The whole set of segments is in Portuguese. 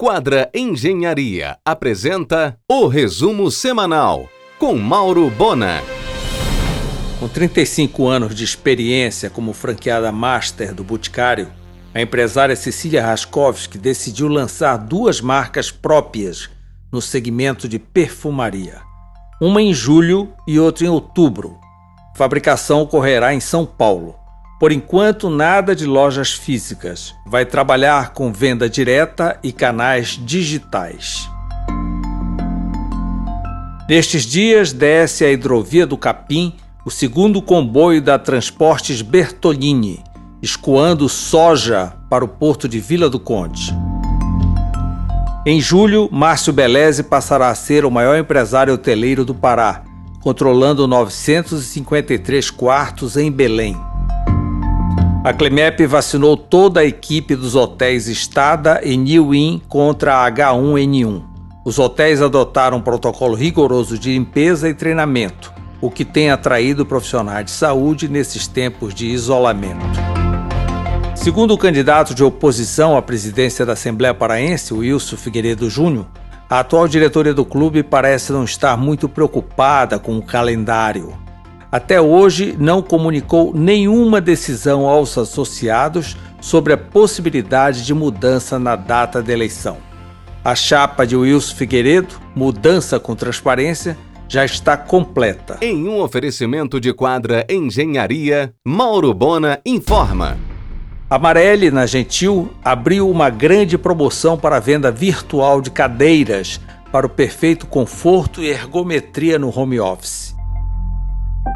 Quadra Engenharia apresenta o resumo semanal com Mauro Bona. Com 35 anos de experiência como franqueada master do Boticário, a empresária Cecília Raskovski decidiu lançar duas marcas próprias no segmento de perfumaria. Uma em julho e outra em outubro. fabricação ocorrerá em São Paulo. Por enquanto, nada de lojas físicas. Vai trabalhar com venda direta e canais digitais. Nestes dias, desce a hidrovia do Capim o segundo comboio da Transportes Bertolini, escoando soja para o porto de Vila do Conde. Em julho, Márcio Beleze passará a ser o maior empresário hoteleiro do Pará, controlando 953 quartos em Belém. A Clemep vacinou toda a equipe dos hotéis Estada e New Inn contra a H1N1. Os hotéis adotaram um protocolo rigoroso de limpeza e treinamento, o que tem atraído profissionais de saúde nesses tempos de isolamento. Segundo o candidato de oposição à presidência da Assembleia Paraense, Wilson Figueiredo Júnior, a atual diretoria do clube parece não estar muito preocupada com o calendário até hoje não comunicou nenhuma decisão aos associados sobre a possibilidade de mudança na data da eleição. A chapa de Wilson Figueiredo, Mudança com Transparência, já está completa. Em um oferecimento de quadra Engenharia, Mauro Bona informa. A Marelli, na Gentil, abriu uma grande promoção para a venda virtual de cadeiras para o perfeito conforto e ergometria no home office.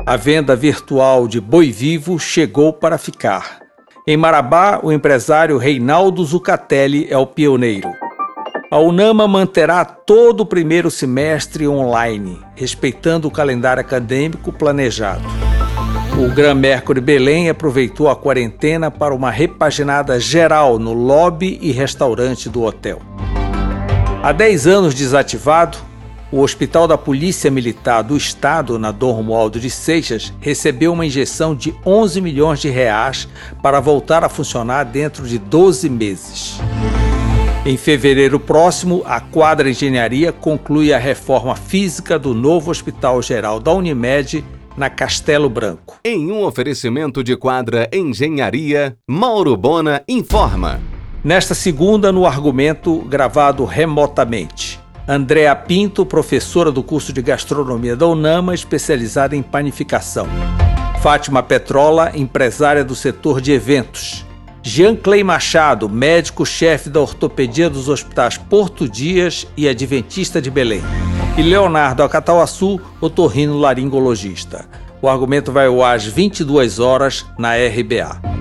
A venda virtual de boi vivo chegou para ficar. Em Marabá, o empresário Reinaldo Zucatelli é o pioneiro. A Unama manterá todo o primeiro semestre online, respeitando o calendário acadêmico planejado. O Gran Mercury Belém aproveitou a quarentena para uma repaginada geral no lobby e restaurante do hotel. Há 10 anos desativado, o Hospital da Polícia Militar do Estado, na Dom Romualdo de Seixas, recebeu uma injeção de 11 milhões de reais para voltar a funcionar dentro de 12 meses. Em fevereiro próximo, a Quadra Engenharia conclui a reforma física do novo Hospital Geral da Unimed na Castelo Branco. Em um oferecimento de Quadra Engenharia, Mauro Bona informa. Nesta segunda, no argumento gravado remotamente. Andréa Pinto, professora do curso de gastronomia da UNAMA, especializada em panificação. Fátima Petrola, empresária do setor de eventos. Jean Clay Machado, médico-chefe da ortopedia dos hospitais Porto Dias e Adventista de Belém. E Leonardo Acatauaçu, otorrino laringologista. O argumento vai ao ar às 22 horas na RBA.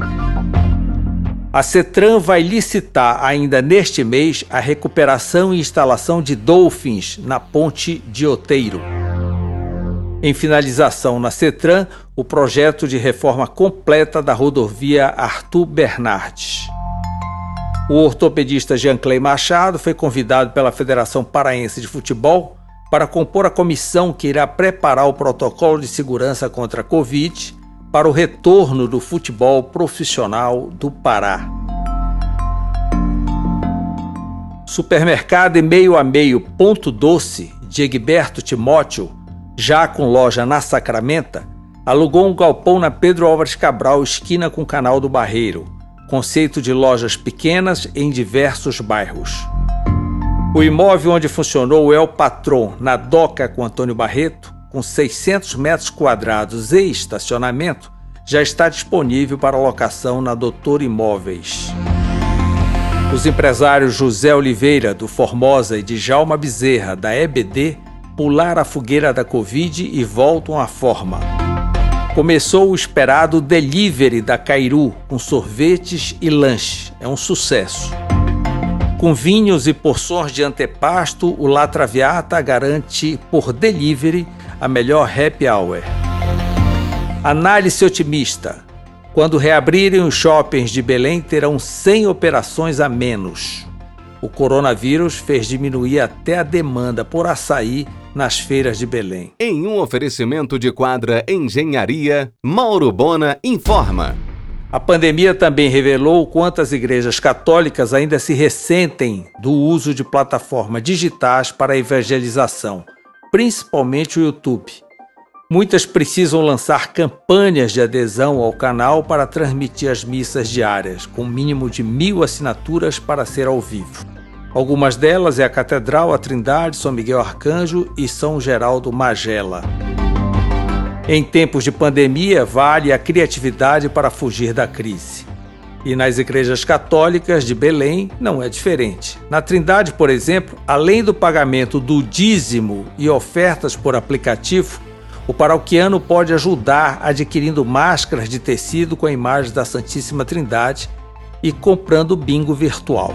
A CETRAN vai licitar ainda neste mês a recuperação e instalação de Dolphins na ponte de Oteiro. Em finalização na CETRAN, o projeto de reforma completa da rodovia Arthur Bernardes. O ortopedista Jean-Clay Machado foi convidado pela Federação Paraense de Futebol para compor a comissão que irá preparar o protocolo de segurança contra a Covid para o retorno do futebol profissional do Pará. Supermercado e meio a meio Ponto Doce de Egberto Timóteo, já com loja na Sacramenta, alugou um galpão na Pedro Álvares Cabral, esquina com o Canal do Barreiro, conceito de lojas pequenas em diversos bairros. O imóvel onde funcionou o El Patron, na Doca com Antônio Barreto, com 600 metros quadrados e estacionamento, já está disponível para locação na Doutor Imóveis. Os empresários José Oliveira, do Formosa, e Djalma Bezerra, da EBD, pularam a fogueira da Covid e voltam à forma. Começou o esperado delivery da Cairu, com sorvetes e lanche. É um sucesso. Com vinhos e porções de antepasto, o La Traviata garante por delivery a melhor happy hour. Análise otimista. Quando reabrirem os shoppings de Belém, terão 100 operações a menos. O coronavírus fez diminuir até a demanda por açaí nas feiras de Belém. Em um oferecimento de quadra Engenharia, Mauro Bona informa. A pandemia também revelou quantas igrejas católicas ainda se ressentem do uso de plataformas digitais para evangelização, principalmente o YouTube. Muitas precisam lançar campanhas de adesão ao canal para transmitir as missas diárias, com mínimo de mil assinaturas para ser ao vivo. Algumas delas é a Catedral, a Trindade, São Miguel Arcanjo e São Geraldo Magela. Em tempos de pandemia, vale a criatividade para fugir da crise. E nas igrejas católicas de Belém não é diferente. Na Trindade, por exemplo, além do pagamento do dízimo e ofertas por aplicativo, o paroquiano pode ajudar adquirindo máscaras de tecido com a imagem da Santíssima Trindade e comprando bingo virtual.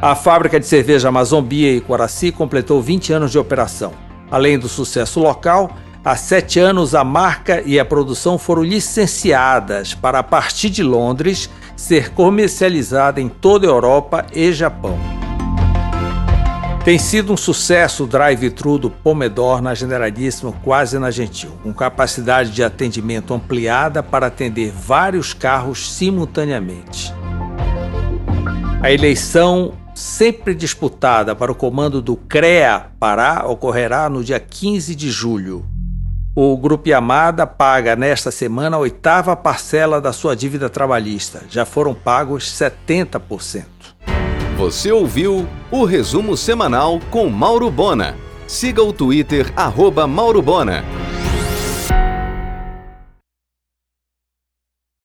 A fábrica de cerveja Amazombia e Coraci completou 20 anos de operação. Além do sucesso local, há sete anos a marca e a produção foram licenciadas para, a partir de Londres, ser comercializada em toda a Europa e Japão. Tem sido um sucesso o drive-thru do Pomedor na Generalíssima, quase na Gentil, com capacidade de atendimento ampliada para atender vários carros simultaneamente. A eleição, sempre disputada para o comando do CREA Pará, ocorrerá no dia 15 de julho. O Grupo Yamada paga nesta semana a oitava parcela da sua dívida trabalhista. Já foram pagos 70%. Você ouviu o resumo semanal com Mauro Bona. Siga o Twitter, arroba Mauro Bona.